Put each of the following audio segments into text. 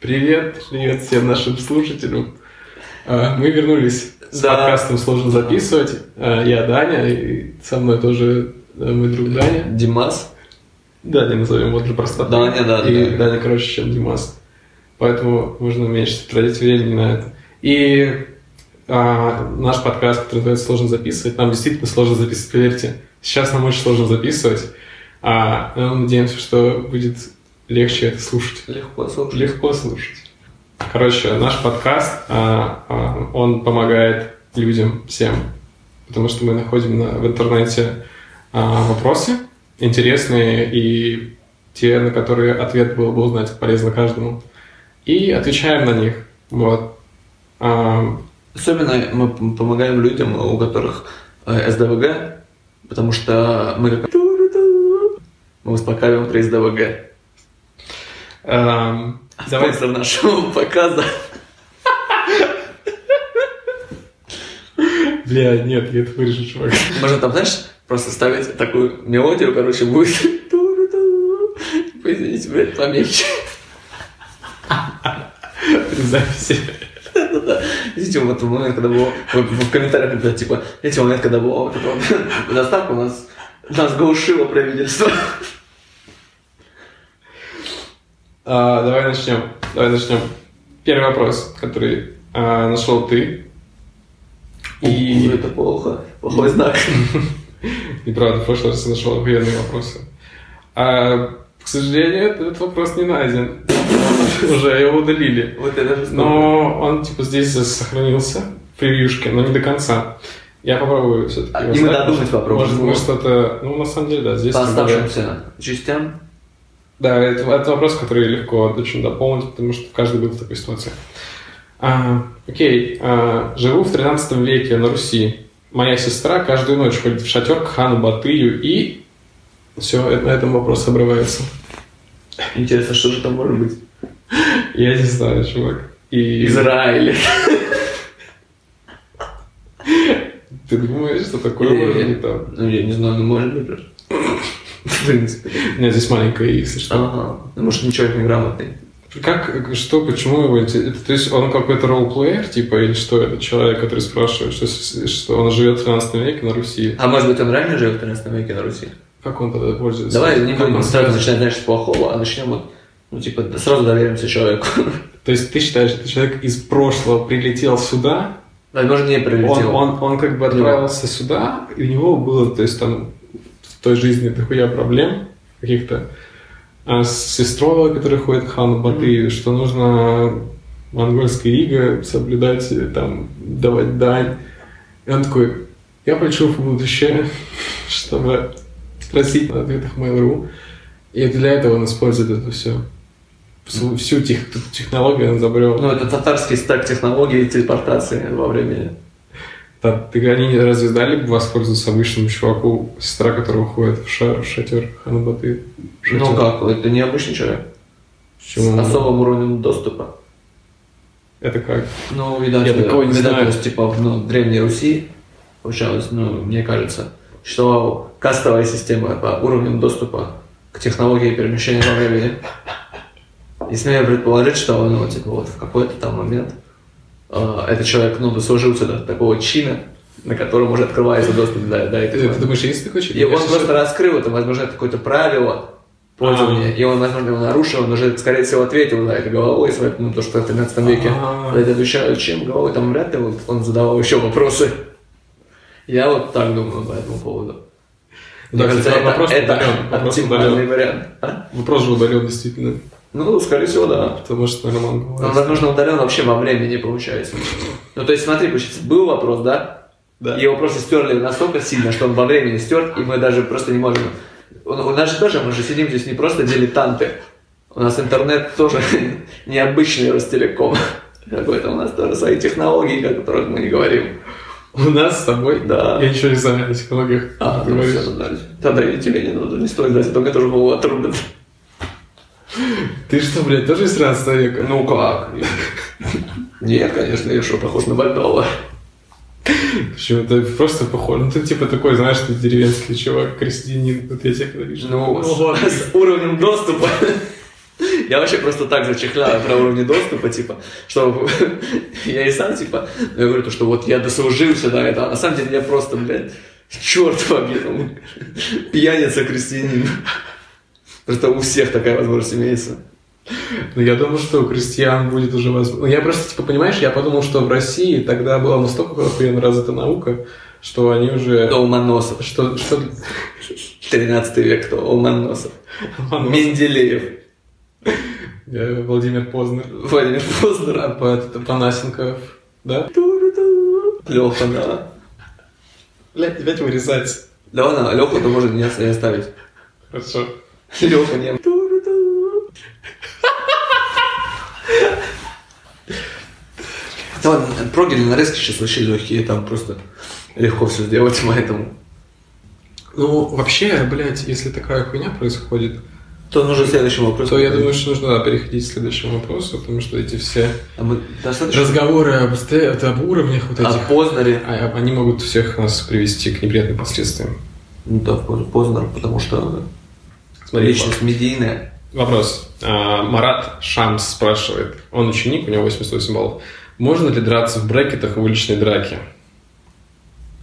Привет, привет всем нашим слушателям. А, Мы вернулись с Да. подкастом «Сложно записывать». А, Я Даня, и со мной тоже мой друг Даня. Димас. Даня назовем его для простоты. Даня, да, И да. Даня короче, чем Димас. Поэтому нужно меньше тратить времени на это. И а, наш подкаст, который называется «Сложно записывать», нам действительно сложно записывать, поверьте. Сейчас нам очень сложно записывать. А надеемся, что будет легче это слушать. Легко слушать. Легко слушать. Короче, наш подкаст, а, а, он помогает людям всем, потому что мы находим на- в интернете а, вопросы интересные и те, на которые ответ был бы узнать полезно каждому, и отвечаем на них. Вот. Особенно мы помогаем людям, у которых э, СДВГ, потому что мы как... Мы успокаиваем при СДВГ. Ам, давай Спонсор нашего показа. Бля, нет, я это вырежу, чувак. Можно там, знаешь, просто ставить такую мелодию, короче, будет... Извините, блядь, помельче. Записи. Видите, вот в момент, когда было... В комментариях, когда, типа, видите, момент, когда вот доставка, у нас нас глушило правительство. А, давай начнем. Давай начнем. Первый вопрос, который а, нашел ты. И И это плохо. Плохой знак. неправда, в прошлый раз я нашел охуенные вопросы. А, к сожалению, этот вопрос не найден. Уже его удалили. Вот это. Но он типа здесь сохранился в превьюшке, но не до конца. Я попробую все-таки. А, и мы додумать попробуем. Может, мы что-то... Ну, на самом деле, да, здесь... По оставшимся частям. Да, это, это вопрос, который легко очень дополнить, потому что каждый был в такой ситуации. А, окей, а, живу в 13 веке на Руси. Моя сестра каждую ночь ходит в шатер к хану Батыю и... Все, на этом вопрос обрывается. Интересно, что же там может быть? Я не знаю, чувак. И Израиль. ты думаешь, что такое может быть там? Ну, я не знаю, ну может быть. В принципе. У меня здесь маленькая, если что. Ага. Ну, может, ничего не грамотный. Как, что, почему его... это- То есть он какой-то ролл-плеер, типа, или что это человек, который спрашивает, что, что он живет в 13 веке на Руси? А может быть, он реально жил в 13 веке на Руси? Как он тогда пользуется? Давай не будем он сразу начинать, знаешь, с плохого, а начнем вот, ну, типа, сразу доверимся человеку. То есть ты считаешь, что человек из прошлого прилетел сюда, Возможно, не он, прилетел. он, он как бы отправился сюда, и у него было, то есть там той жизни дохуя проблем каких-то, а с сестрой, которая ходит хану Батыю, что нужно монгольское иго соблюдать, там, давать дань. И он такой, я полечу в будущее, чтобы спросить на ответах Mail.ru. И для этого он использует это все. Всю, всю тех- технологию он изобрел. Ну, это татарский стак технологий телепортации во времени. Да, ты они разве дали бы воспользоваться обычному чуваку, сестра которого ходит в, ша- в шатер Ханабаты? Ну как, это необычный человек. С Почему? особым уровнем доступа. Это как? Ну, видать, Я такого не видать, знаю. то есть, типа, в ну, Древней Руси, получалось, ну, мне кажется, что кастовая система по уровню доступа к технологии перемещения во времени. И смею предположить, что, ну, типа, вот в какой-то там момент этот человек, ну, дослужился до такого чина, на котором уже открывается доступ до, до Ты, этих ты думаешь, есть такой человек? И он просто раскрыл это, возможно, это какое-то правило пользования, А. и он, возможно, его нарушил, он уже, скорее всего, ответил на это головой своей, ну, то, что в 13 веке. А. Это отвечают, чем головой, там вряд ли вот он задавал еще вопросы. Я вот так думаю по этому поводу. Да, кстати, кажется, вопрос это, удален, это вопрос удален. вариант. А? Вопрос же удален, действительно. Ну, скорее всего, да. Потому что Роман говорит. возможно, удален вообще во времени, получается. Ну, то есть, смотри, получается, был вопрос, да? Да. Его просто стерли настолько сильно, что он во времени стер, и мы даже просто не можем... У, у нас же тоже, мы же сидим здесь не просто дилетанты. У нас интернет тоже необычный Ростелеком. Какой-то у нас тоже свои технологии, о которых мы не говорим. У нас с тобой? Да. Я ничего не знаю о технологиях. А, ну все, дальше. Тогда и тебе не не стоит знать, только тоже голову отрубят. Ты что, блядь, тоже из 13 века? Ну как? Нет, конечно, я что, похож на больного. Почему? Это просто похоже. Ну, ты типа такой, знаешь, ты деревенский чувак, крестьянин. Вот я тебя когда вижу. Ну, с уровнем доступа Я вообще просто так зачехляю про уровни доступа, типа, что я и сам, типа, я говорю, то, что вот я дослужился до этого, а на самом деле я просто, блядь, черт побери, там, Просто у всех такая возможность имеется. Ну, я думаю, что у крестьян будет уже возможно. Я просто, типа, понимаешь, я подумал, что в России тогда была настолько охуенно развита наука, что они уже... До Ломоносов. Что, что... 13 век, кто? Ломоносов. Менделеев. Э, Владимир Познер. Владимир Познер. А, по- Панасенков. Да? Леха, да. Блядь, опять вырезать. Да ладно, Леху-то можно не оставить. Хорошо. Леха не... Да ладно, прогели нарезки сейчас вообще легкие, там просто легко все сделать, поэтому... Ну, вообще, блядь, если такая хуйня происходит, То нужно следующий вопрос. то я думаю, что нужно да, переходить к следующему вопросу, потому что эти все А мы достаточно... разговоры об, об уровнях вот О этих, Познере. а- они могут всех нас привести к неприятным последствиям. Ну да, Познер, потому что Смотри, личность медийная. Вопрос. А, Марат Шамс спрашивает. Он ученик, у него 88 баллов. Можно ли драться в брекетах в уличной драке?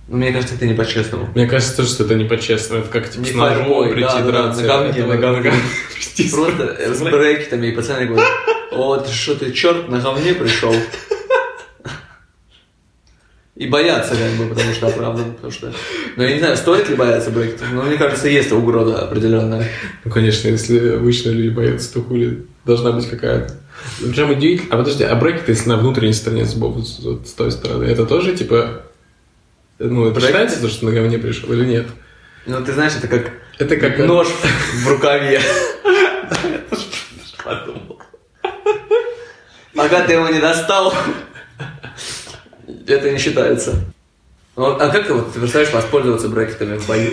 Ну, Мне кажется, это не по-честному. Мне кажется что это не по-честному. Это как типа Не с ножом прийти да, да, драться. на Это на говне. прийти с- Просто с брекетами, и пацаны говорят, о, ты что, ты черт на говне пришел? И боятся, как бы, потому что оправдан, потому что... Ну, я не знаю, стоит ли бояться брекетов, но мне кажется, есть угроза определенная. Ну, конечно, если обычно люди боятся, то хули должна быть какая-то. Причем удивительно. А подожди, а брекеты, если на внутренней стороне зубов, с, вот с той стороны, это тоже типа... Ну, это Брекеты? считается, то, что на говне пришел или нет? Ну, ты знаешь, это как Это как... нож в рукаве. Подумал. Пока ты его не достал, это не считается. Ну, А как ты вот ты представляешь воспользоваться брекетами в бою?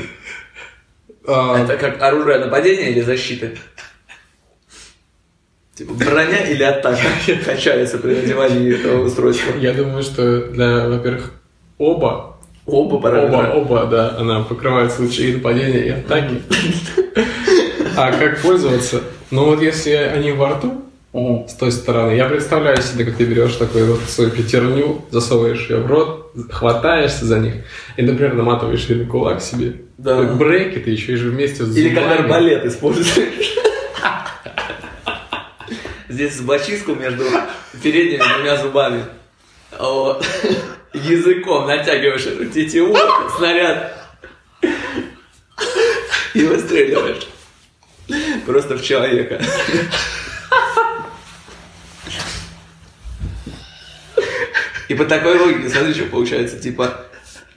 А, Это как оружие нападения или защиты? Типа броня или атака качается при надевании этого устройства? Я думаю, что для, во-первых, оба, Оба оба, параметра. оба, да, она покрывает случаи и нападения, и атаки. А как пользоваться? Ну вот если они во рту, с той стороны, я представляю себе, как ты берешь такую вот свою пятерню, засовываешь ее в рот, хватаешься за них и, например, наматываешь ее на кулак себе. Да. Как брекеты еще и же вместе с Или как арбалет используешь. Здесь зубочистку между передними двумя зубами. Вот. Языком натягиваешь эту тетиву, снаряд. И выстреливаешь. Просто в человека. И по такой логике, смотри, что получается. Типа,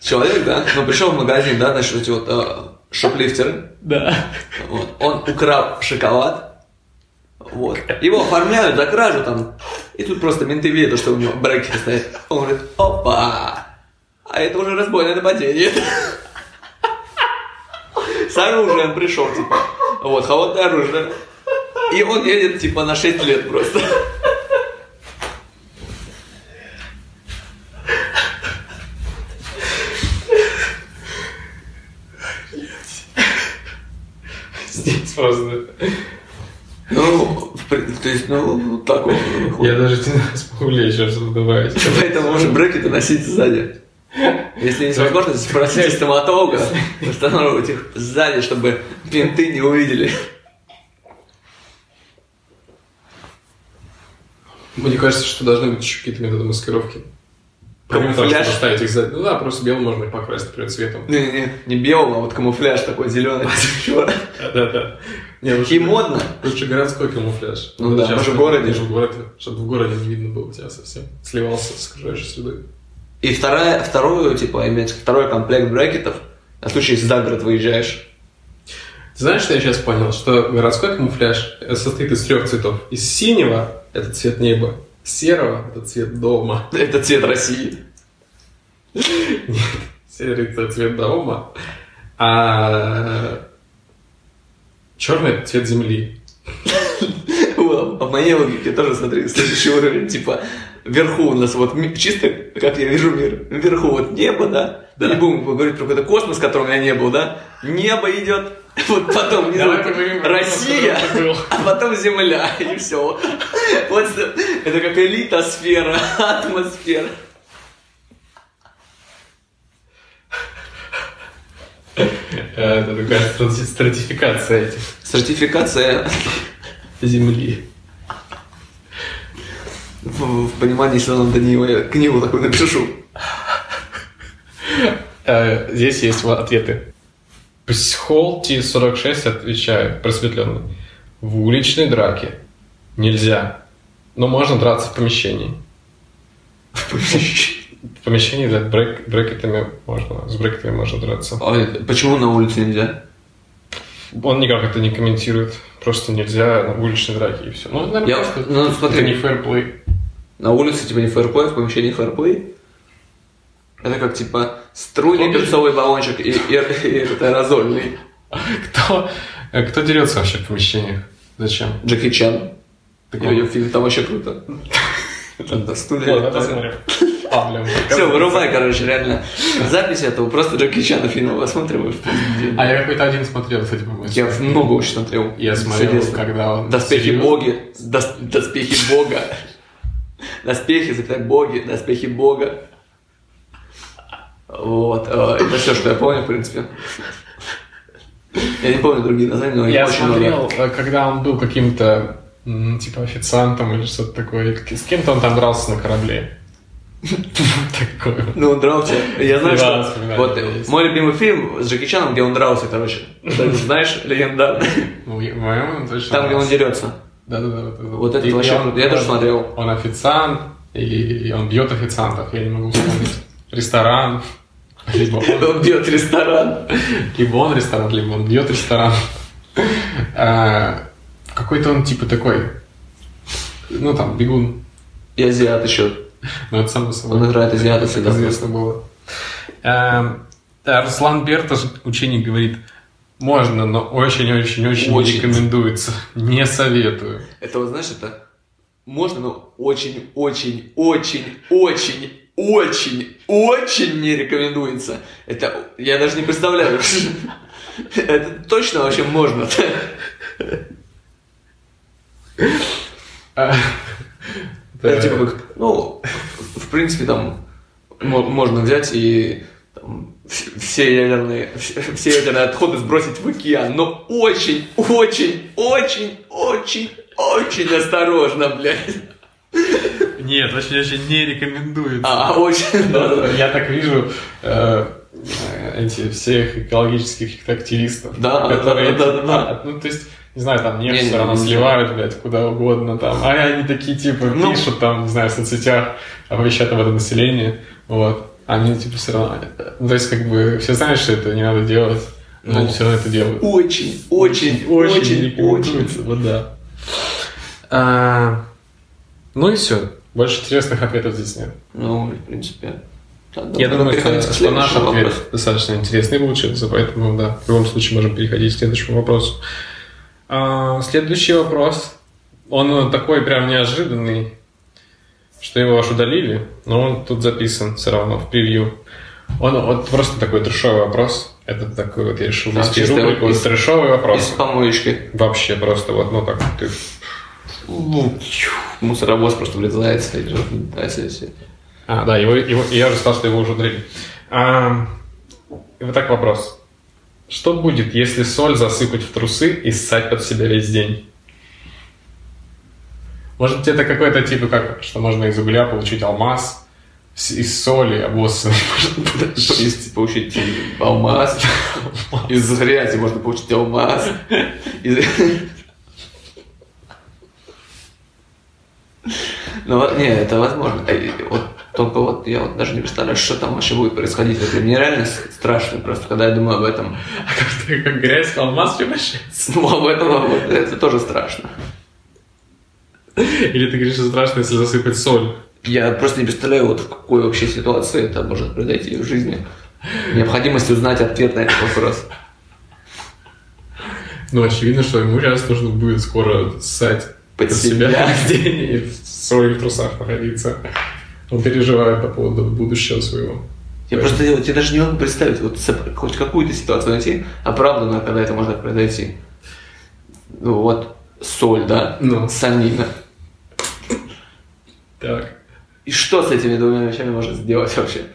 человек, да, ну пришел в магазин, да, значит, эти вот э, шоплифтеры, Да. вот. Он украл шоколад. Вот. Его оформляют за кражу там. И тут просто менты видят, что у него брекеты стоят. Он говорит, опа! А это уже разбойное нападение. С оружием пришел, типа. Вот, холодное оружие. И он едет, типа, на 6 лет просто. Просто... Ну, то есть, ну, вот так вот. выходит. Я даже не смогу еще что-то добавить. Поэтому можно брекеты носить сзади. Если есть возможность, спросите стоматолога, устанавливать их сзади, чтобы пинты не увидели. Мне кажется, что должны быть еще какие-то методы маскировки. Помимо того, Камуфляж? чтобы поставить их сзади. Ну да, просто белым можно их покрасить, например, цветом. Не-не, не белым, а вот камуфляж такой зеленый. Не, лучше, И модно. лучше городской камуфляж. Ну да, в городе. в городе, чтобы в городе не видно было тебя совсем. Сливался с окружающей средой. И вторая, вторую, типа, иметь второй комплект брекетов, на случай, если за город выезжаешь. Ты знаешь, что я сейчас понял? Что городской камуфляж состоит из трех цветов. Из синего – это цвет неба, серого – это цвет дома, Это цвет России. серый – это цвет дома, а черный – это цвет земли. А в моей логике тоже, смотри, следующий уровень, типа, вверху у нас вот чисто, как я вижу мир, вверху вот небо, да, Да. не будем говорить про какой-то космос, которого у меня не был, да, небо идет, Вот потом Давай поговорим Россия, а потом Земля, и все. Вот это как элитосфера, атмосфера. Э, Это такая страти- стратификация этих Сертификация земли. в, в понимании, что надо не я книгу такую напишу. Э, Здесь есть ответы. Психол T46 отвечает просветленный. В уличной драке нельзя, но можно драться в помещении. В помещении да, брек- брекетами можно, с брекетами можно драться. А почему на улице нельзя? Он никак это не комментирует. Просто нельзя на уличной драке и все. Ну, наверное, Я- просто ну, смотри. это не фэрплей. На улице типа не фэрплей, в помещении фэрплей. Это как типа струйный Помнишь? перцовый баллончик и, и, и аэрозольный. Кто, э, кто дерется вообще в помещениях? Зачем? Джеки Чан. Так ее фильм там вообще круто. Это стулья. Все, вырубай, короче, реально. Запись этого, просто Джеки Чана фильма посмотрим. А я какой-то один смотрел, кстати, по-моему. Я много очень смотрел. Я смотрел, когда он... Доспехи боги. Дос- Доспехи бога. Доспехи, запятай, боги, доспехи бога. Вот. э, Это все, что я помню, в принципе. Я не помню другие названия, но Я очень смотрел, э, когда он был каким-то, типа, официантом или что-то такое. С кем-то он там дрался на корабле. Такое. Ну, он дрался. Я знаю, что... Вот мой любимый фильм с Джеки Чаном, где он дрался, короче. Знаешь, легендарный. Там, где он дерется. Да-да-да. Вот, это. Вот это И- вообще. Я тоже смотрел. Он официант, или он бьет официантов, я не могу вспомнить. Ресторан. Либо он, Он бьет ресторан. либо он ресторан, либо он бьет ресторан. А, Какой-то он типа такой, ну там, бегун. И азиат еще. Ну, это само собой. Он играет азиата Это всегда. известно было. Да, Руслан Берташ, ученик, говорит, можно, но очень-очень-очень не рекомендуется. Не советую. Это вот, знаешь, это можно, но очень, очень, очень, не рекомендуется. Это я даже не представляю. Это точно вообще можно. Это типа как, ну, в принципе, там мо- можно взять и все ядерные, вс- все ядерные отходы сбросить в океан, но очень, очень, очень, очень, очень осторожно, блядь. Нет, очень-очень не рекомендуется. А, очень, да, да, да. Я так вижу э, эти всех экологических активистов, Да, которые, да, да, да, да. а, ну, то есть, не знаю, там нефть Не, не, все равно не, сливают, блядь, куда угодно там, а они такие, типа, Ну. пишут там, не знаю, в соцсетях, оповещают об этом население, вот, они, типа, все равно, ну, то есть, как бы, все знают, что это не надо делать, но Ну. они все равно это делают. Очень, очень, очень, очень, очень. вот да. А, ну и все. Больше интересных ответов здесь нет. Ну, в принципе. да, Я да, думаю, что, что наш следующему ответ достаточно интересный получился, поэтому, да, в любом случае можем переходить к следующему вопросу. А, следующий вопрос, он такой прям неожиданный, что его аж удалили, но он тут записан все равно в превью. Он вот просто такой трешовый вопрос. Это такой вот я решил вести чисто рубрику из- трешовый вопрос. Из помоечки. Вообще просто вот, ну так, ты Ну, мусоровоз просто же- если- если- А, да, его, его, я уже сказал, что его уже удалили. А, и вот так вопрос. Что будет, если соль засыпать в трусы и ссать под себя весь день? Может быть, это какой-то типа как, что можно из угля получить алмаз, из соли обоссанный. Из, получить алмаз. Из грязи можно получить алмаз. Из- Ну, вот, не, это возможно. Э, Вот только вот я вот даже не представляю, что там вообще будет происходить. Это мне реально страшно просто, когда я думаю об этом. А как, как грязь в алмаз превращается? Ну, об этом это тоже страшно. Или ты говоришь, что страшно, если засыпать соль? Я просто не представляю, вот в какой вообще ситуации это может произойти в жизни. Необходимость узнать ответ на этот вопрос. Ну, очевидно, что ему сейчас нужно будет скоро ссать Под себя день и в своих трусах находиться. Он переживает по поводу будущего своего. Я просто я даже не могу представить, вот хоть какую-то ситуацию найти, оправданную, когда это может произойти. Ну вот, соль, да? Ну. Санина. Так. И что с этими двумя вещами можно сделать вообще?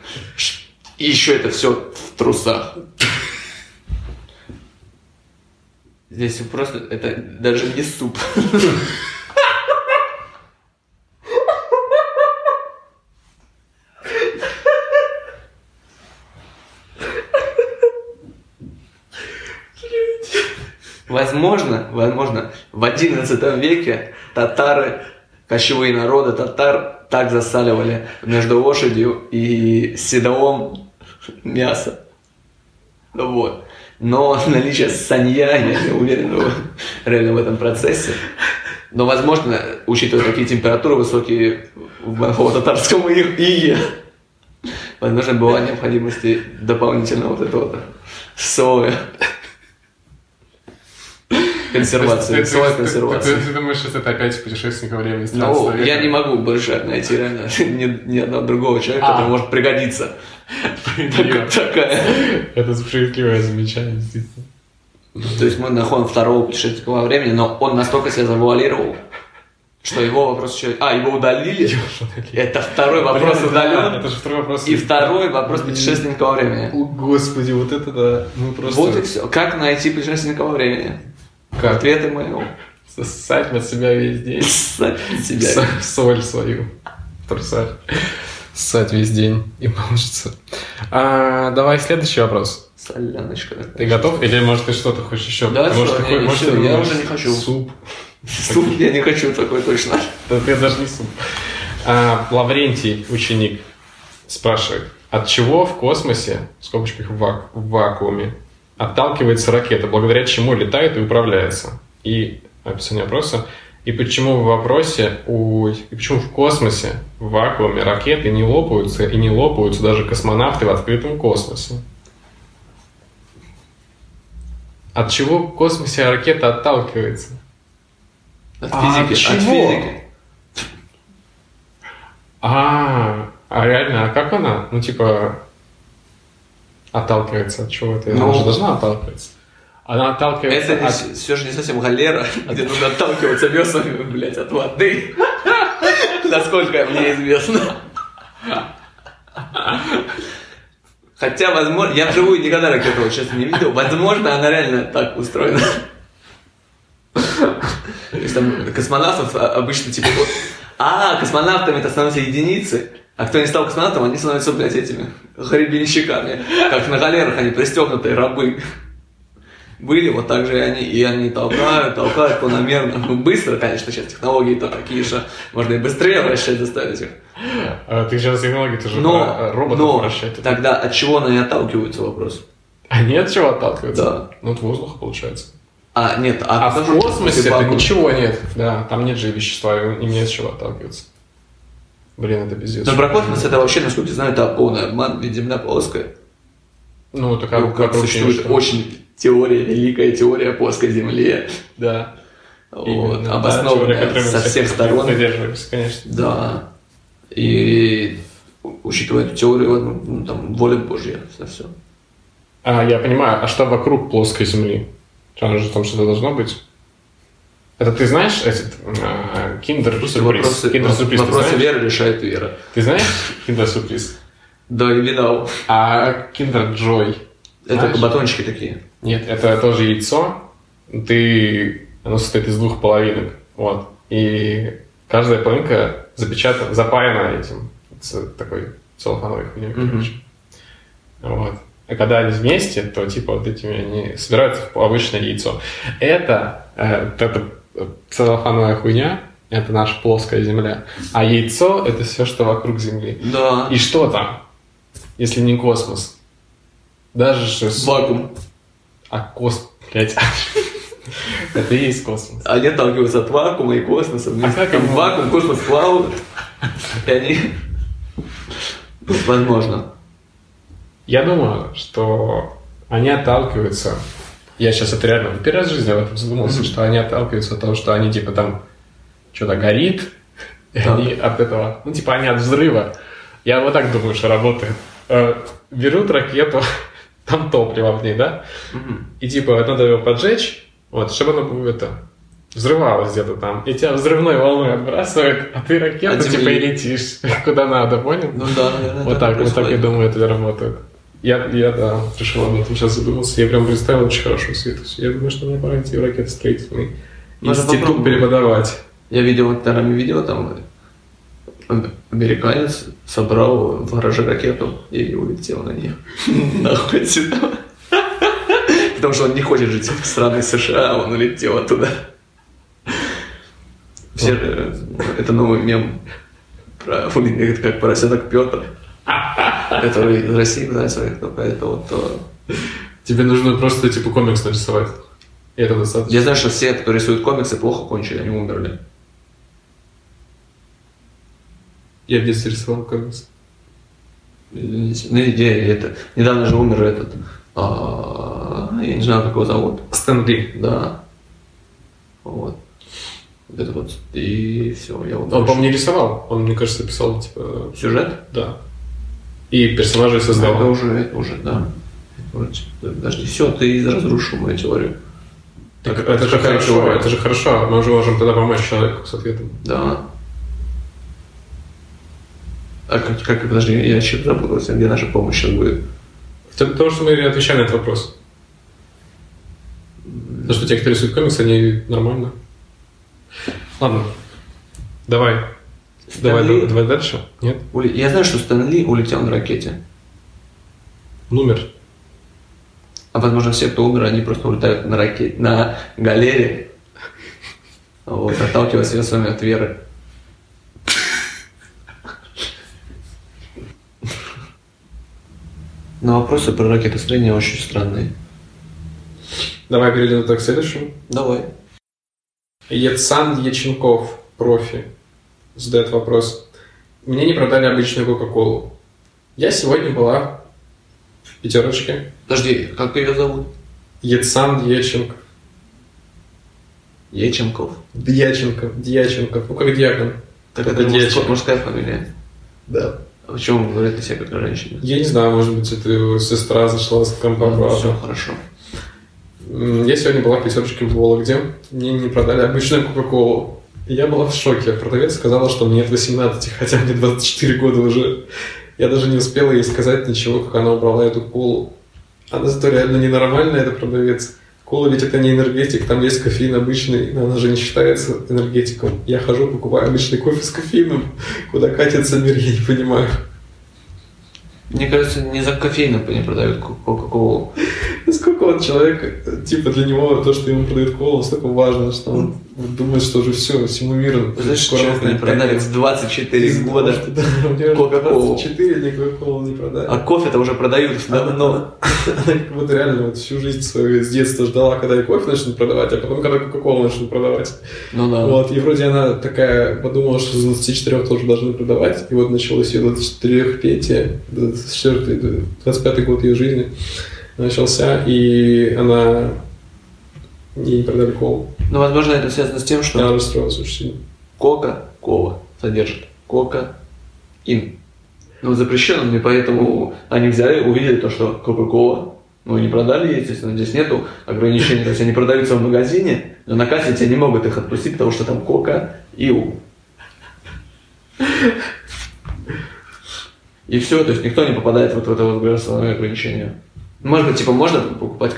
И еще это все в трусах. Здесь просто, это даже не суп. Возможно, возможно, в XI веке татары, кочевые народы татар так засаливали между лошадью и седлом мясо. Ну Вот. Но наличие санья, я не уверен в- реально в этом процессе. Но, возможно, учитывая такие температуры высокие в монголо-татарском и- иге, возможно, была необходимость дополнительного вот этого слоя консервации, ты- ты- консервации. Ты думаешь, что это опять путешественник во времени Ну, я не могу больше найти реально ни, одного другого человека, А. который может пригодиться. Такая. Это справедливое замечание, действительно. То есть мы находим второго путешественника во времени, но он настолько себя завуалировал, что его вопрос еще... А, его удалили? Это второй вопрос Блин, удален. Это же второй вопрос. И второй вопрос путешественника во времени. О, Господи, вот это да. Мы просто... Вот и все. Как найти путешественника во времени? Как? Ответы мои. Ссать на себя весь день. Ссать на себя. Соль свою. Трусать. Ссать весь день. И получится. А, давай следующий вопрос. Соляночка. Ты готов? Или, может, ты что-то хочешь еще? Да, может, всё, ты не, хо- может, всё, ты я уже не хочу. Суп. Суп я не хочу такой точно. Да ты даже не суп. А, Лаврентий, ученик, спрашивает, от чего в космосе, в скобочках в вакууме, отталкивается ракета, благодаря чему летает и управляется? И описание вопроса. И почему в вопросе, у, и почему в космосе, в вакууме ракеты не лопаются и не лопаются даже космонавты в открытом космосе? От чего в космосе ракета отталкивается? От А физики. от От чего? физики. А, а реально, а как она, ну, типа, отталкивается от чего-то? Она Ну, же должна отталкиваться. Она отталкивается Это от... все же не совсем галера, где нужно отталкиваться весами, блядь, от воды. Насколько мне известно. Хотя, возможно, я вживую никогда ракету честно не видел. Возможно, она реально так устроена. То есть там космонавтов а, обычно типа. А, космонавтами это становятся единицы. А кто не стал космонавтом, они становятся, блядь, этими гребенщиками. Как на галерах они пристегнутые рабы были, вот так же и они, и они толкают, толкают планомерно. Ну, быстро, конечно, сейчас технологии-то такие, что можно и быстрее вращать заставить их. А, ты сейчас технологии тоже Но, про роботов но вращать. тогда от чего они отталкиваются, вопрос? А нет чего отталкиваться? Да. Ну, от воздуха, получается. А, нет, А, а, в космосе ничего нет. Да, там нет же вещества, им не с чего отталкиваться. Блин, это пиздец. Но про космос это вообще, насколько я знаю, это полный обман, ведь Земля плоская. Ну, это как, Ну, как вокруг существует что- очень теория, великая теория плоской Земли. Да. Вот, да, обоснованная мы со все всех сторон. Придерживаемся, конечно. Да. И учитывая эту теорию, ну, там, воля Божья, все все. А, я понимаю, а что вокруг плоской Земли? Там же там что-то должно быть? Это ты знаешь этот а, киндер сюрприз? Вопросы, веры решает вера. Ты знаешь киндер сюрприз? Да, и видал. А киндер джой? Это батончики такие. Нет, это тоже яйцо. Ты, оно состоит из двух половинок, вот. И каждая половинка запечатана, запаяна этим такой целлофановой хуйней, короче. Вот. А когда они вместе, то типа вот этими они собираются в обычное яйцо. Это, э, вот эта э, целлофановая хуйня, это наша плоская земля. А яйцо это все, что вокруг Земли. Да. И что там, если не космос? Даже же с- Вакуум. а космос, блядь. Это и есть космос. Они отталкиваются от вакуума и космоса. вместе. как Там вакуум, космос плавают. И они... Возможно. Я думаю, что они отталкиваются. Я сейчас это реально первый раз в жизни об этом задумался, что они отталкиваются от того, что они типа там что-то горит, и они от этого, ну типа они от взрыва. Я вот так думаю, что работает. Э, берут ракету, там топливо в ней, да? И типа надо его поджечь, вот, чтобы оно это взрывалось где-то там. И тебя взрывной волной отбрасывает, а ты ракету А типа типа и и- летишь куда надо, понял? Ну да, наверное, Вот так, вот так, я думаю, это работает. Я, я, да, пришел об этом сейчас задумался. Я прям представил очень хорошую ситуацию. Я думаю, что мне пора идти в ракетостроительный Можно институт попробовать. преподавать. Я видел в Инстаграме видео, там американец собрал в гараже ракету и улетел на нее. Нахуй отсюда. Потому что он не хочет жить в стране США, а он улетел оттуда. Все, э, это новый мем про это как поросенок Петр, который из России пытается своих, это вот то. Тебе нужно просто типа комикс нарисовать. И это достаточно. Я знаю, что все, кто рисует комиксы, плохо кончили, они умерли. Я в детстве рисовал комикс. Ну, идея это. Недавно же умер этот. а, я не знаю, как его зовут. Стэн Ли. Да. Вот. Вот Это вот. И все, я вот. Он, по-моему, не рисовал. Он, мне кажется, писал, типа, Сюжет? да. И персонажей Это создавал. уже, это уже, да. Это Подожди, все, ты разрушил мою теорию. Так, Так, это, же какая хорошо, теория? это же хорошо. Мы уже можем тогда помочь человеку с ответом. Да. А как, как подожди, я еще запутался, где наша помощь сейчас будет? Это то, что мы отвечаем на этот вопрос. То, что те, кто рисует комиксы, они нормально. Ладно. Давай. Давай, Ли- давай, дальше. Нет? Я знаю, что Стэн Ли улетел на ракете. Номер. А возможно, все, кто умер, они просто улетают на ракете, на галере, вот, отталкиваясь весами от веры. Но вопросы про ракетостроение очень странные. Давай перейдем так к следующему. Давай. Ецан Яченков, профи, задает вопрос. Мне не продали обычную Кока-Колу. Я сегодня была в пятерочке. Подожди, как ее зовут? Ецан Яченков. Еченков. Дьяченков. Дьяченков. Ну, как диакон. Так Только это мужская, мужская фамилия. Да. А почему он говорит о себе как о женщине? Я не знаю, может быть, это его сестра зашла с компа все хорошо. Я сегодня была в пятерочке в Вологде. Мне не продали обычную Кока-Колу. Я была в шоке. Продавец сказала, что мне нет 18, хотя мне 24 года уже. Я даже не успела ей сказать ничего, как она убрала эту колу. Она зато реально ненормальная, это продавец. Кола ведь это не энергетик, там есть кофеин обычный, но она же не считается энергетиком. Я хожу, покупаю обычный кофе с кофеином. Куда катится мир, я не понимаю. Мне кажется, не за кофеином не продают ко- Кока-Колу. Насколько вот человек, типа для него то, что ему продают колу, настолько важно, что он думает, что уже все, всему миру. Знаешь, конец. в 24 Из-за того, года. Кока-Колу. 24 ни Кока-Колу не продали. А кофе-то уже продают давно. Она как будто реально вот всю жизнь свою с детства ждала, когда и кофе начнут продавать, а потом, когда Кока-Колу начнут продавать. Ну да. Вот, и вроде она такая подумала, что с 24 тоже должны продавать, и вот началось ее 24-летие, 24 25 год ее жизни начался, и она ей не продали колу. Ну, возможно, это связано с тем, что Она расстроилась очень сильно. Кока-Кола содержит кока-ин. Ну, запрещенным, и поэтому они взяли, увидели то, что Кока-Кола, ну, не продали, естественно, здесь нету ограничений, то есть они продаются в магазине, но на кассе тебя не могут их отпустить, потому что там кока и у. И все, то есть никто не попадает вот в это вот государственное ограничение. Может быть, типа, можно покупать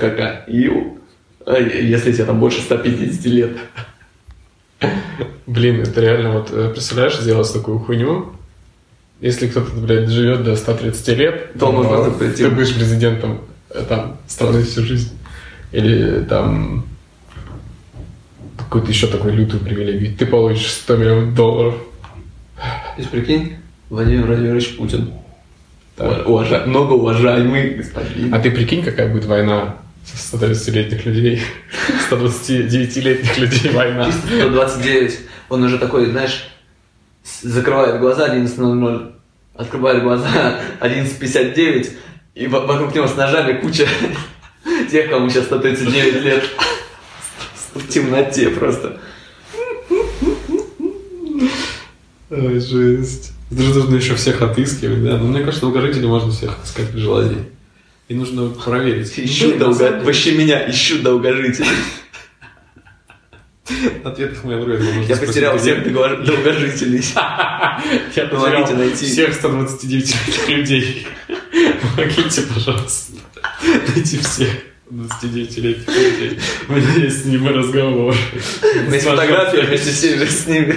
у, а если тебе там больше 150 лет. Блин, это реально вот, э, представляешь, сделать такую хуйню, если кто-то, блядь, живет до 130 лет, То он прийти. ты будешь президентом э, там страны всю жизнь. Или там какую-то еще такую лютую привилегию. Ты получишь 100 миллионов долларов. То есть, прикинь, Владимир Владимирович Путин. Уважа... Многоуважаемый господин. А ты прикинь, какая будет война со 130-летних людей, 129-летних людей война. 129. Он уже такой, знаешь, закрывает глаза 11.00, открывает глаза 11.59, и во- вокруг него с ножами куча тех, кому сейчас 139 лет. В темноте просто. Ой, жесть. Это же нужно еще всех отыскивать, да? Но мне кажется, долгожителей можно всех искать при желании. И нужно проверить. Ищу на долго... Вообще меня ищу долгожителей. Ответов моя вроде Я потерял всех долго- долгожителей. Я Помогите потерял найти. всех 129 людей. Помогите, пожалуйста. Найти всех 29-летних людей. У меня есть с ними разговор. Есть фотография вместе с ними.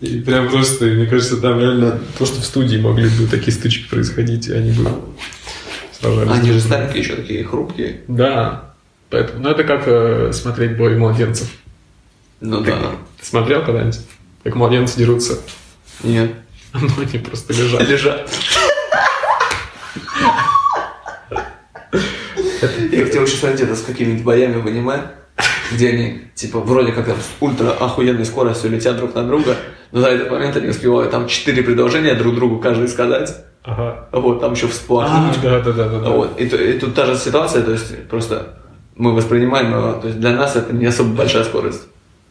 И прям просто, мне кажется, там реально просто в студии могли бы такие стычки происходить, и они бы сражались. Они же старенькие еще такие хрупкие. Да. Поэтому, ну это как э, смотреть бой младенцев. Ну да. Ты смотрел когда-нибудь? Как младенцы дерутся? Нет. Ну, они просто лежат. Лежат. Я хотел еще смотреть это с какими-нибудь боями в аниме, где они, типа, вроде как там с ультра охуенной скоростью летят друг на друга, но за этот момент они успевают там четыре предложения друг другу каждый сказать. Ага. Вот, там еще А, всплакнуть. да, да, да, да. да. Вот. И, и тут та же ситуация, то есть просто мы воспринимаем его, то есть для нас это не особо большая скорость.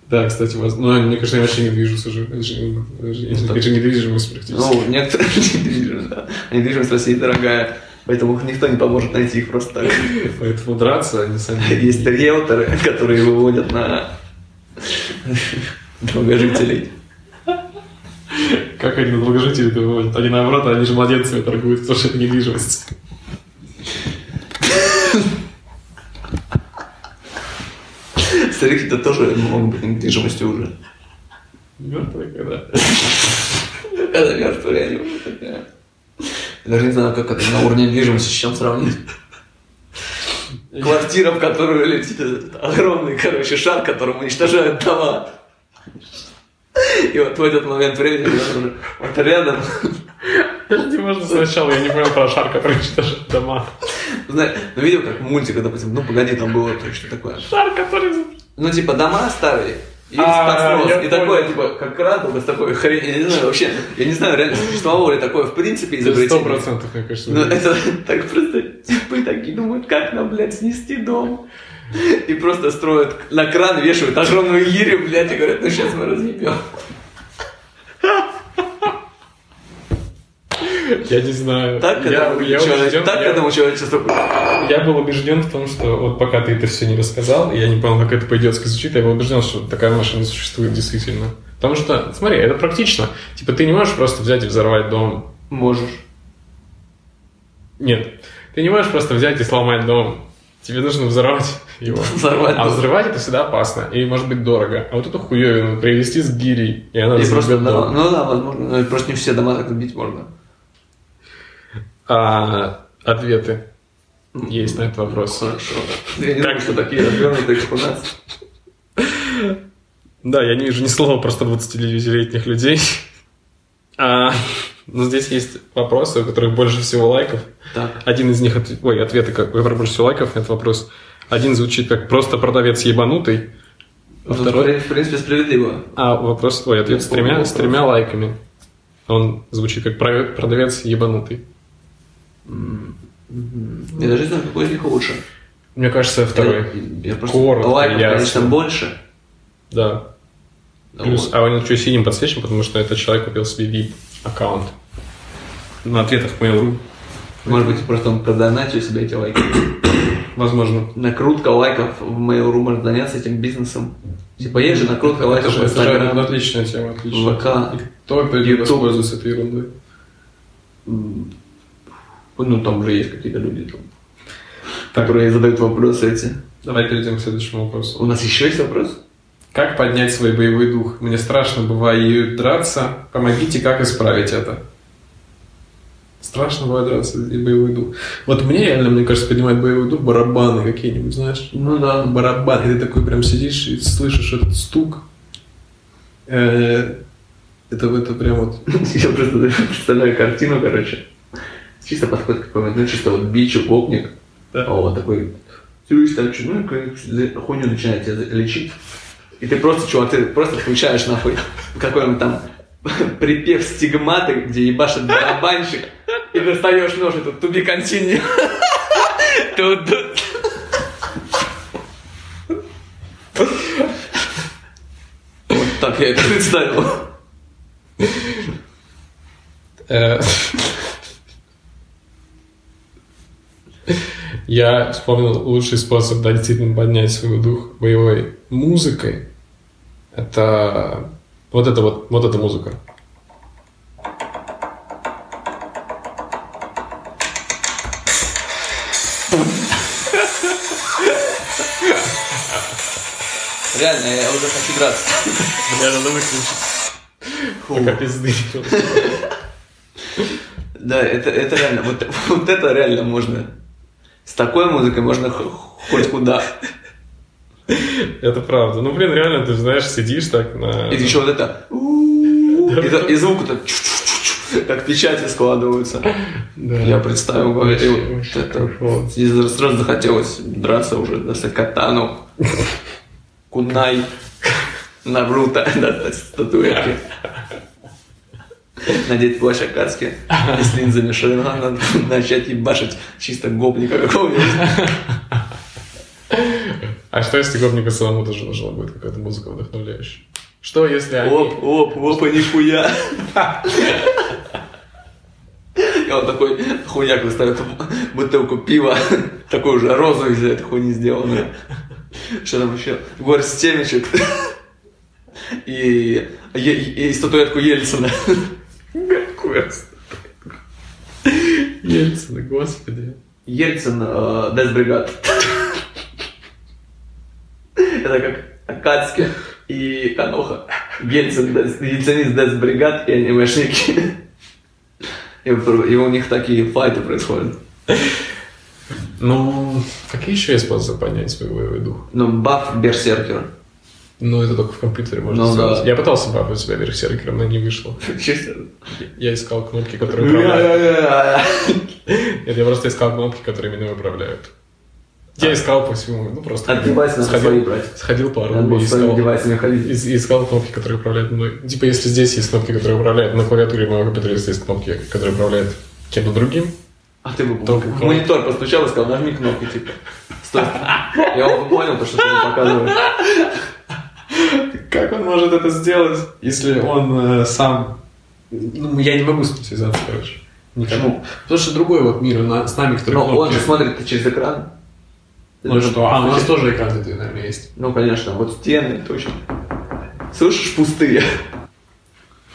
Да, кстати, воз- ну, мне кажется, они вообще не движутся уже. Это же, это же- это же недвижимость практически. Ну, некоторые недвижимость, да. А недвижимость в России дорогая, поэтому никто не поможет найти их просто так. Поэтому драться они сами... Есть риэлторы, которые выводят на долгожителей. Как они на долгожителей выводят? Они наоборот, они же младенцами торгуют, потому что это недвижимость. Старики-то тоже могут быть недвижимостью уже. Мертвые когда? Когда мертвые они уже такая. Я даже не знаю, как это на уровне недвижимости с чем сравнить. Квартира, в которую летит этот огромный, короче, шар, которым уничтожают дома. И вот в этот момент времени он уже вот рядом. Подожди, можно сначала, я не понял про шар, который уничтожает дома. Знаешь, ну видел, как мультик, допустим, ну погоди, там было точно такое. Шар, который... Ну, типа, дома старые, и А, я и такое, типа, как кран, только с такой хрень, я не знаю, вообще, я не знаю, реально существовало ли такое в принципе Сто изобретение. процентов, мне кажется. Ну, есть. это так просто, типы такие думают, как нам, блядь, снести дом? И просто строят, на кран вешают огромную гирю, блядь, и говорят, ну сейчас мы разъебем. Я не знаю. Так, я, этому я человек- убежден, так я- этому человечеству. Я был убежден в том, что вот пока ты это все не рассказал, я не понял, как это по-идиотски звучит, я был убежден, что такая машина существует действительно. Потому что, смотри, это практично. Типа ты не можешь просто взять и взорвать дом. Можешь. Нет. Ты не можешь просто взять и сломать дом. Тебе нужно взорвать его. Взорвать а дом. взрывать это всегда опасно. И может быть дорого. А вот эту хуевину привезти с гирей, и она И просто, дом. дома- ну да, возможно, но просто не все дома так сбить можно. А ответы есть на этот вопрос. Хорошо. Я не знаю, что такие развернутые, нас. Да, я не вижу ни слова про 129-летних людей. А, но здесь есть вопросы, у которых больше всего лайков. Так. Один из них, от- ой, ответы, как, больше всего лайков на этот вопрос. Один звучит как «просто продавец ебанутый», а Ну, второй... в принципе, справедливо. А вопрос, ой, ответ с тремя, Вопрос. с тремя лайками. Он звучит как «прове- «продавец ебанутый». Я даже не знаю, какой из них лучше. Мне кажется, второй. Я, я просто... Коротко, Лайков, ясно. конечно, больше. Да. Плюс, Вот. а он еще синим подсвечен, потому что этот человек купил себе VIP аккаунт. На ответах Mail.ru. Может быть, просто он продонатил себе эти лайки. Возможно. Накрутка лайков в Mail.ru может заняться этим бизнесом. Типа, есть же накрутка Это лайков в это Instagram. отличная тема, отличная. ВК, И Кто придет YouTube. воспользуется этой ерундой? Ну, там же есть какие-то люди, там, которые задают вопросы эти. Давай перейдем к следующему вопросу. У нас еще есть вопрос? Как поднять свой боевой дух? Мне страшно бывает драться. Помогите, как исправить это? Страшно бывает драться и боевой дух. Вот мне реально, мне кажется, поднимает боевой дух барабаны какие-нибудь, знаешь? Ну да. барабан, и ты такой прям сидишь и слышишь этот стук. Э, Это, это прям вот... Я просто представляю картину, короче. Чисто подходит какой-нибудь, ну, чисто вот бичу, гопник. Да. А вот такой, сидишь там, чё, ну, какую-нибудь хуйню начинает тебя лечить. И ты просто, чувак, ты просто включаешь нахуй какой-нибудь там припев стигматы, где ебашит барабанщик, и достаешь нож, и тут be continue. Тут, тут. Так, я это представил. Э, Я вспомнил лучший способ да, действительно поднять свой дух боевой музыкой. Это вот это вот, вот эта музыка. Реально, я уже хочу драться. Мне надо выключить. Пока пизды. Да, это, это реально, вот, вот это реально можно. С такой музыкой можно хоть куда. Это правда. Ну, блин, реально, ты знаешь, сидишь так на... И еще вот это. И, звук так как печати складываются. Да. Я представил Вообще это сразу захотелось драться уже, достать катану, кунай, Наруто, достать статуэтки. Надеть плащ Акацки и с линзами Шарингана начать ебашить чисто гопника какого-нибудь. А что если гопника самому тоже нужна будет какая-то музыка вдохновляющая? Что если они... Оп, оп, опа, нихуя. И он такой хуяк выставит бутылку пива, такую уже розовую из этой хуйни сделанную. Что там еще? Горсть семечек. И, и, и статуэтку Ельцина. Ельцина, господи. Ельцин, э, Десбригад. Это как Акацки и Каноха. Ельцин, Ельцинист Десбригад и анимешники. И, и у них такие файты происходят. Ну, какие еще есть способы поднять свой боевой дух? Ну, баф Берсеркера. Ну, это только в компьютере можно Ну, сделать. да. Я пытался бафать себя берсеркером, но не вышло. Честно. Я искал кнопки, которые управляют. Нет, я просто искал кнопки, которые меня управляют. Я искал по всему, ну просто... От девайса сходил, брать. сходил по Надо было искал, девайсами ходить. и- искал кнопки, которые управляют мной. Типа, если здесь есть кнопки, которые управляют на клавиатуре моего компьютера, если есть кнопки, которые управляют кем-то другим, А ты бы Только в монитор постучал и сказал, нажми кнопки, типа. Стой. Я он понял, то, что ты ему показываешь. Как он может это сделать, если он э, сам... Ну, я не могу с ним связаться, короче. Почему? Потому что другой вот мир на- с нами, который Но он кнопки... же смотрит через экран. Ну что? А, у нас тоже экран это, наверное, есть. Ну, конечно, вот стены точно. Слышишь, пустые.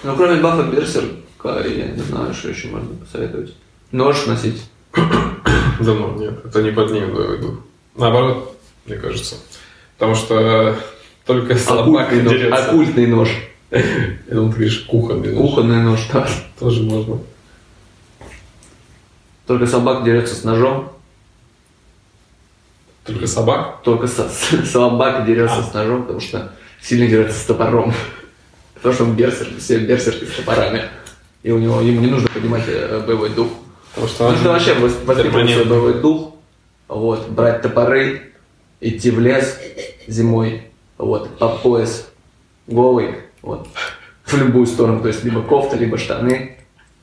Ну, кроме бафа Берсерка, я не знаю, что еще можно посоветовать. Нож носить. Да ну, нет, это не поднимет боевой дух. Наоборот, мне кажется. Потому что только собака Оккультный нож. дерется. Оккультный нож. Я думал, ты говоришь, кухонный нож. Кухонный нож, да. Тоже можно. Только собак дерется с ножом. Только собак? Только со- с- собака дерется с ножом, потому что сильно дерется с топором. Потому что он берсер, все берсерки с топорами. И у него, ему не нужно поднимать э, боевой дух. Потому что Нужно вообще вос- воспитывать свой перманентно. боевой дух, вот, брать топоры, идти в лес зимой, вот, по пояс голый, вот, в любую сторону, то есть либо кофта, либо штаны,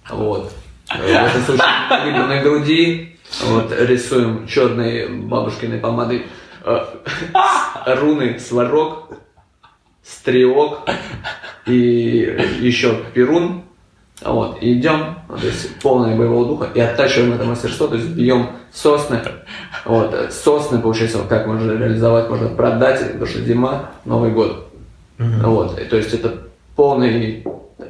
вот. В этом случае либо на груди, вот, рисуем черной бабушкиной помадой э, руны сварог, стрелок и еще перун, вот, и идем, то есть полное боевого духа, и оттачиваем это мастерство, то есть бьем сосны. Вот, сосны, получается, вот как можно реализовать, можно продать, потому что зима, Новый год. Вот, и то есть это полный,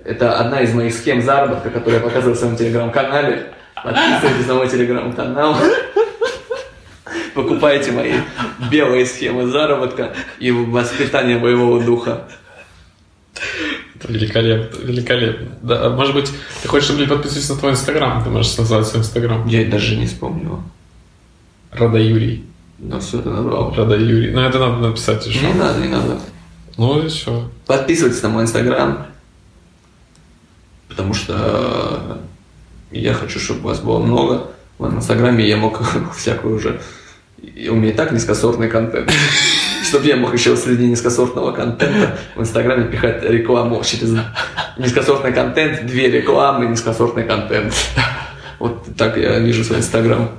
это одна из моих схем заработка, которую я показываю в своем телеграм-канале. Подписывайтесь на мой телеграм-канал. Покупайте мои белые схемы заработка и воспитания боевого духа. Великолепно, великолепно. Да, может быть, ты хочешь, чтобы люди подписывались на твой инстаграм? Ты можешь назвать свой инстаграм. Я даже не вспомнил. Рада Юрий. Но все это назвал. Рада Юрий. Ну, это надо написать еще. Не надо, не надо. Ну и все. Подписывайтесь на мой инстаграм. Потому что э, я хочу, чтобы вас было много. В инстаграме я мог всякую уже... и У меня и так низкосортный контент. Чтобы я мог еще среди низкосортного контента в инстаграме пихать рекламу через низкосортный контент, две рекламы, низкосортный контент. Вот так я вижу свой инстаграм.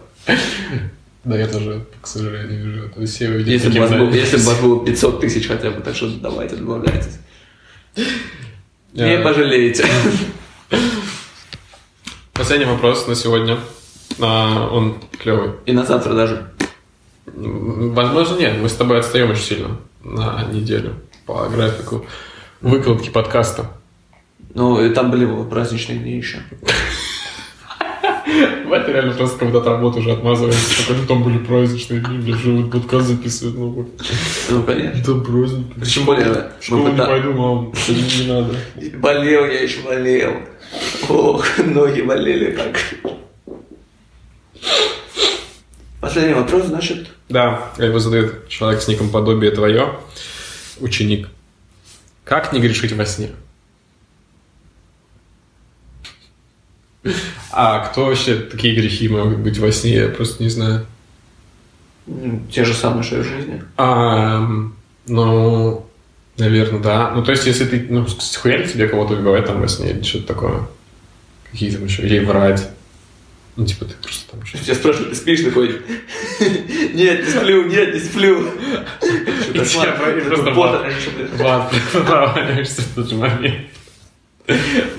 Да, я тоже, к сожалению, вижу. То есть видят, Если бы, был- если бы у вас было 500 тысяч хотя бы, так что давайте, добавляйтесь. Не пожалеете. Последний вопрос на сегодня. А, Он клевый. И на завтра даже. Возможно, нет. Мы с тобой отстаем очень сильно на неделю по графику выкладки подкаста. Ну, и там были праздничные дни еще. Это реально просто когда от работы уже отмазываемся. Ну там были праздничные дни, что вот подкаст записывают. Ну. Ну, конечно. Это праздник. Тем более, В школу не пойду, мам, не надо. Болел я еще болел. Ох, ноги болели как. Последний вопрос, значит. Да, его задает человек с ником подобие твое, ученик. Как не грешить во сне? А кто вообще такие грехи могут быть во сне, я просто не знаю. Те же самые, что и в жизни. А, ну, наверное, да. Ну, то есть, если ты, ну, хуяли тебе кого-то убивать там во сне или что-то такое? Какие там еще? Или врать? Ну, типа, ты просто там что-то... Тебя спрашивают, ты спишь такой? Нет, не сплю, нет, не сплю. И тебя просто Пота, в ад проваливаешься в тот же момент.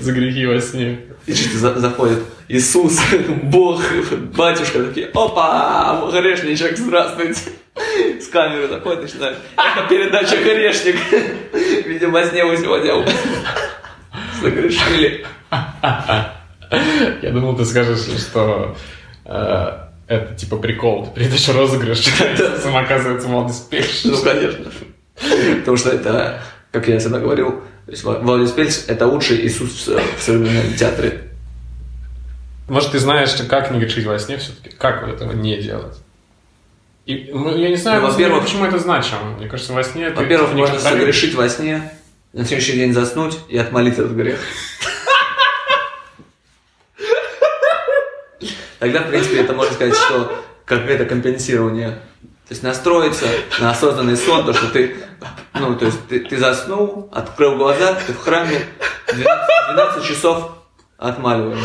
За грехи во сне. И что-то за- заходит Иисус, Бог, батюшка, такие, опа, грешничек, здравствуйте. С камеры заходит, начинает. Это передача грешник. Видимо, сне вы сегодня согрешили. Я думал, ты скажешь, что э, это типа прикол. Ты передача розыгрыш. Сам оказывается, пишешь. Ну, конечно. Потому что это, как я всегда говорил, Владимир Пельц – это лучший Иисус в современном театре. Может, ты знаешь, как не грешить во сне все-таки? Как вот этого не делать? И, ну, я не знаю, Ну, во-первых- почему это значимо. Мне кажется, во сне Во-первых, можно согрешить во сне, на следующий день заснуть и отмолить этот грех. Тогда, в принципе, это можно сказать, что какое-то компенсирование. То есть настроиться на осознанный сон, то, что ты, ну, то есть ты, ты заснул, открыл глаза, ты в храме, 12, 12 часов отмаливаем.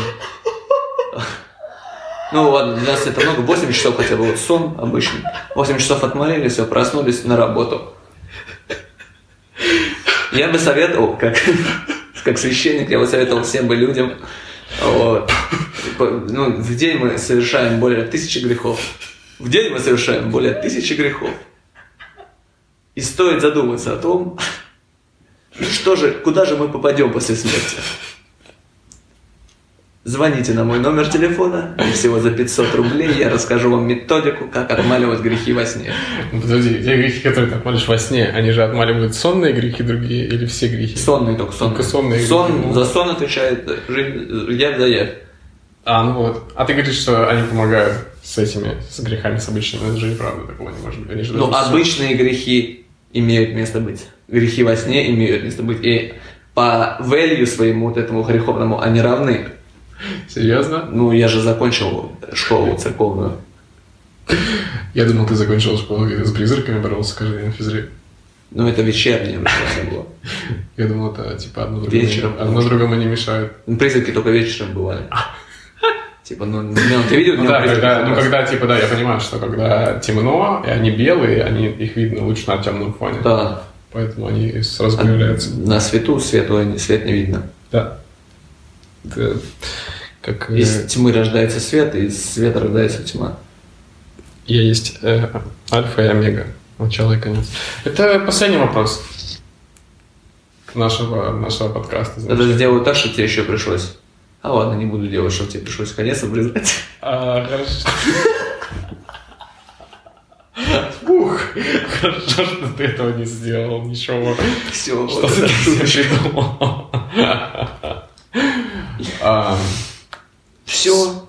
Ну ладно, 12 это много, 8 часов хотя бы, вот сон обычный. 8 часов отмолили, все, проснулись на работу. Я бы советовал, как, как священник, я бы советовал всем бы людям, вот, ну, в день мы совершаем более тысячи грехов. В день мы совершаем более тысячи грехов. И стоит задуматься о том, что же, куда же мы попадем после смерти. Звоните на мой номер телефона, всего за 500 рублей я расскажу вам методику, как отмаливать грехи во сне. Ну, Подожди, те грехи, которые ты отмалишь во сне, они же отмаливают сонные грехи другие или все грехи? Сонные только сонные. Только сонные Сон, грехи. за сон отвечает жизнь, явь за явь. А, ну вот. А ты говоришь, что они помогают с этими, с грехами, с обычными. Это же неправда, такого не может быть. Они же Ну, обычные грехи имеют место быть. Грехи во сне имеют место быть. И по value своему вот этому греховному они равны. Серьезно? Ну, я же закончил школу церковную. Я думал, ты закончил школу и с призраками боролся каждый день на физре. Ну, это вечернее было. Я думал, это типа одно другому, Вечером. одно другому не мешает. Ну, Призраки только вечером бывали. Типа, ну, ты видел Ну да, когда, ну когда, типа, да, я понимаю, что когда темно, и они белые, они, их видно лучше на темном фоне. Да. Поэтому они сразу А появляются. На свету свету свет не видно. Да. Это как... э, Из тьмы рождается свет, и из света рождается тьма. Я есть э, альфа и омега. Начало и конец. Это последний вопрос нашего, нашего подкаста. Это сделаю так, что тебе еще пришлось. А ладно, не буду делать, чтобы тебе пришлось конец обрезать. А, хорошо. Ух, хорошо, что ты этого не сделал. Ничего. Все, Что ты себе придумал? А, Все.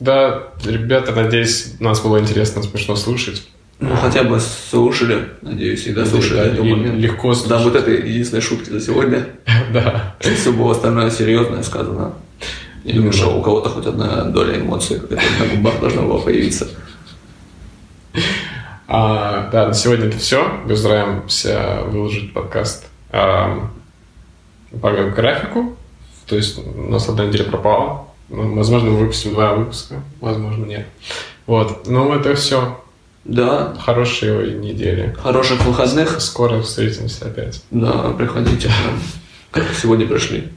Да, ребята, надеюсь, нас было интересно, смешно слушать. Ну, хотя бы слушали, надеюсь, и дослушали Да, до этого момента. легко Да, слушать. вот это единственная шутка за сегодня. Да. Все было остальное серьезное сказано. Я думаю, что у кого-то хоть одна доля эмоций на губах должна была появиться. А, да, на сегодня это все. Постараемся выложить подкаст а, по графику. То есть у нас одна неделя пропала. Ну, Возможно, мы выпустим два выпуска. Возможно, нет. Вот. Ну, это все. Да, Хорошей недели. хороших выходных. Скоро встретимся опять. Да, приходите к нам. как сегодня пришли.